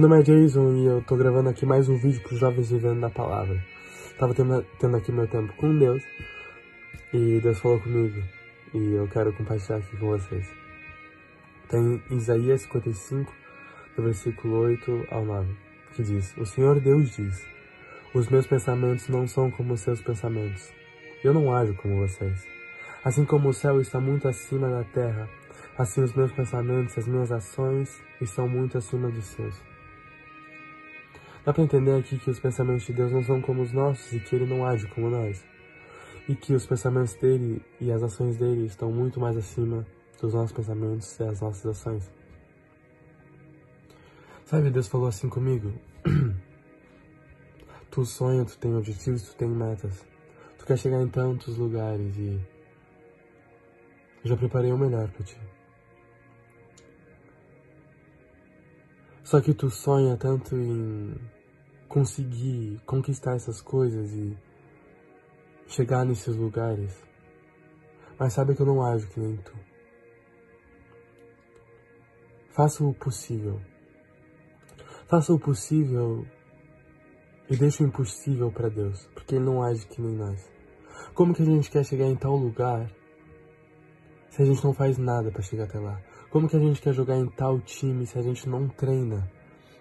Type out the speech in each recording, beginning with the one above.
Meu nome é Jason e eu tô gravando aqui mais um vídeo para os jovens vivendo na palavra. Tava tendo, tendo aqui meu tempo com Deus e Deus falou comigo e eu quero compartilhar aqui com vocês. Tem Isaías 55, do versículo 8 ao 9, que diz: O Senhor Deus diz: Os meus pensamentos não são como os seus pensamentos. Eu não ajo como vocês. Assim como o céu está muito acima da terra, assim os meus pensamentos e as minhas ações estão muito acima dos seus. Dá para entender aqui que os pensamentos de Deus não são como os nossos e que Ele não age como nós. E que os pensamentos dele e as ações dele estão muito mais acima dos nossos pensamentos e as nossas ações. Sabe, Deus falou assim comigo. tu sonha, tu tem objetivos, tu tem metas. Tu quer chegar em tantos lugares e já preparei o melhor para ti. Só que tu sonha tanto em conseguir conquistar essas coisas e chegar nesses lugares. Mas sabe que eu não ajo que nem tu. Faça o possível. Faça o possível e deixe o impossível para Deus, porque Ele não age que nem nós. Como que a gente quer chegar em tal lugar se a gente não faz nada para chegar até lá? Como que a gente quer jogar em tal time se a gente não treina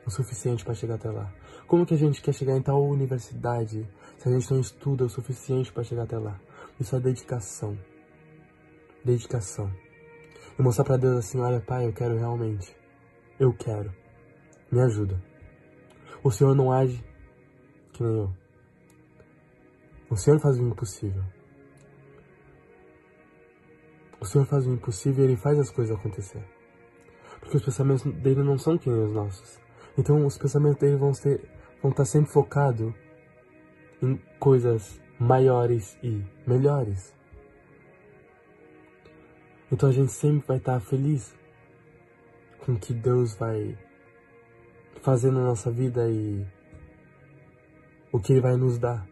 o suficiente para chegar até lá? Como que a gente quer chegar em tal universidade se a gente não estuda o suficiente para chegar até lá? Isso é dedicação. Dedicação. E mostrar para Deus assim, olha, pai, eu quero realmente. Eu quero. Me ajuda. O Senhor não age que nem eu. O Senhor faz o impossível. O Senhor faz o impossível e Ele faz as coisas acontecer. Porque os pensamentos dele não são que nem os nossos. Então os pensamentos dele vão, ser, vão estar sempre focados em coisas maiores e melhores. Então a gente sempre vai estar feliz com o que Deus vai fazer na nossa vida e o que Ele vai nos dar.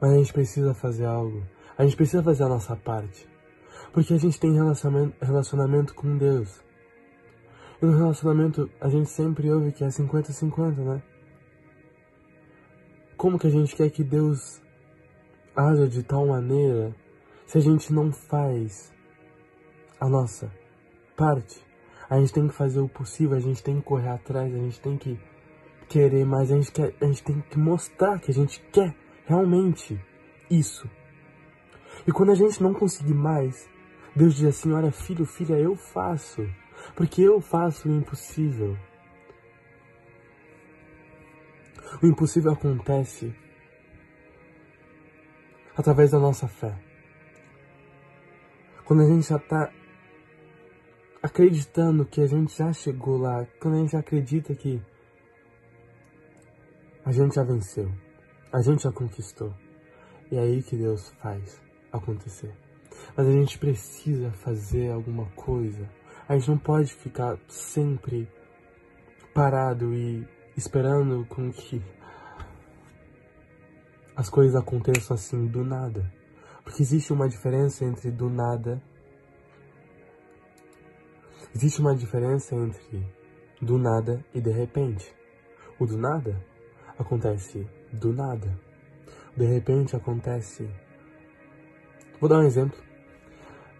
Mas a gente precisa fazer algo a gente precisa fazer a nossa parte. Porque a gente tem relacionamento, relacionamento com Deus. E no relacionamento a gente sempre ouve que é 50-50, né? Como que a gente quer que Deus haja de tal maneira se a gente não faz a nossa parte? A gente tem que fazer o possível, a gente tem que correr atrás, a gente tem que querer mais, a gente, quer, a gente tem que mostrar que a gente quer realmente isso. E quando a gente não conseguir mais, Deus diz assim: Olha, filho, filha, eu faço, porque eu faço o impossível. O impossível acontece através da nossa fé. Quando a gente já está acreditando que a gente já chegou lá, quando a gente acredita que a gente já venceu, a gente já conquistou. E é aí que Deus faz acontecer. Mas a gente precisa fazer alguma coisa. A gente não pode ficar sempre parado e esperando com que as coisas aconteçam assim do nada. Porque existe uma diferença entre do nada. Existe uma diferença entre do nada e de repente. O do nada acontece do nada. De repente acontece Vou dar um exemplo.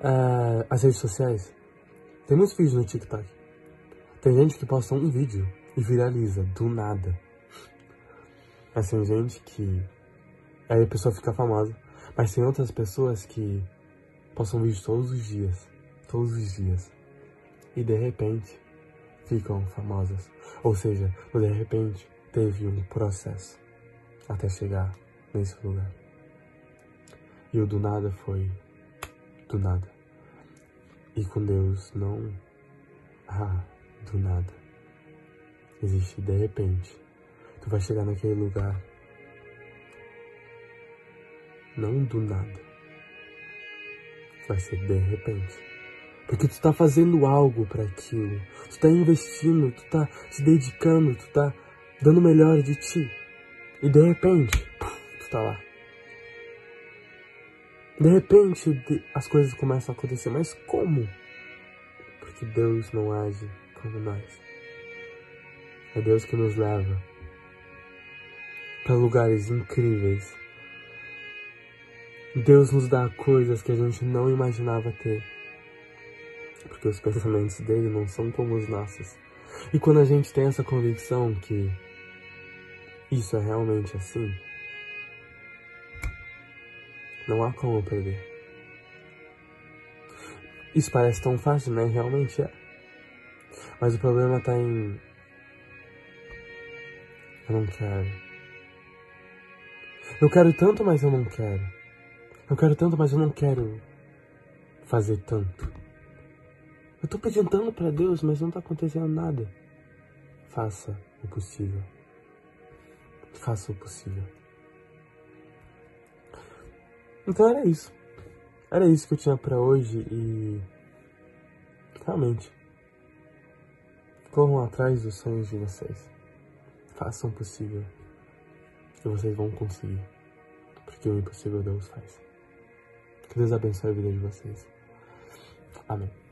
Uh, as redes sociais. Tem muitos vídeos no TikTok. Tem gente que posta um vídeo e viraliza do nada. Mas tem gente que. Aí a pessoa fica famosa. Mas tem outras pessoas que postam vídeos todos os dias. Todos os dias. E de repente ficam famosas. Ou seja, de repente teve um processo até chegar nesse lugar. E o do nada foi do nada. E com Deus não ah, do nada. Existe de repente. Tu vai chegar naquele lugar não do nada. Vai ser de repente. Porque tu tá fazendo algo para aquilo. Tu tá investindo, tu tá se dedicando, tu tá dando o melhor de ti. E de repente, tu tá lá. De repente as coisas começam a acontecer, mas como? Porque Deus não age como nós. É Deus que nos leva para lugares incríveis. Deus nos dá coisas que a gente não imaginava ter. Porque os pensamentos dele não são como os nossos. E quando a gente tem essa convicção que isso é realmente assim, não há como perder. Isso parece tão fácil, né? Realmente é. Mas o problema tá em. Eu não quero. Eu quero tanto, mas eu não quero. Eu quero tanto, mas eu não quero fazer tanto. Eu tô pedindo tanto pra Deus, mas não tá acontecendo nada. Faça o possível. Faça o possível. Então era isso. Era isso que eu tinha para hoje e realmente corram atrás dos sonhos de vocês. Façam o possível e vocês vão conseguir. Porque o impossível Deus faz. Que Deus abençoe a vida de vocês. Amém.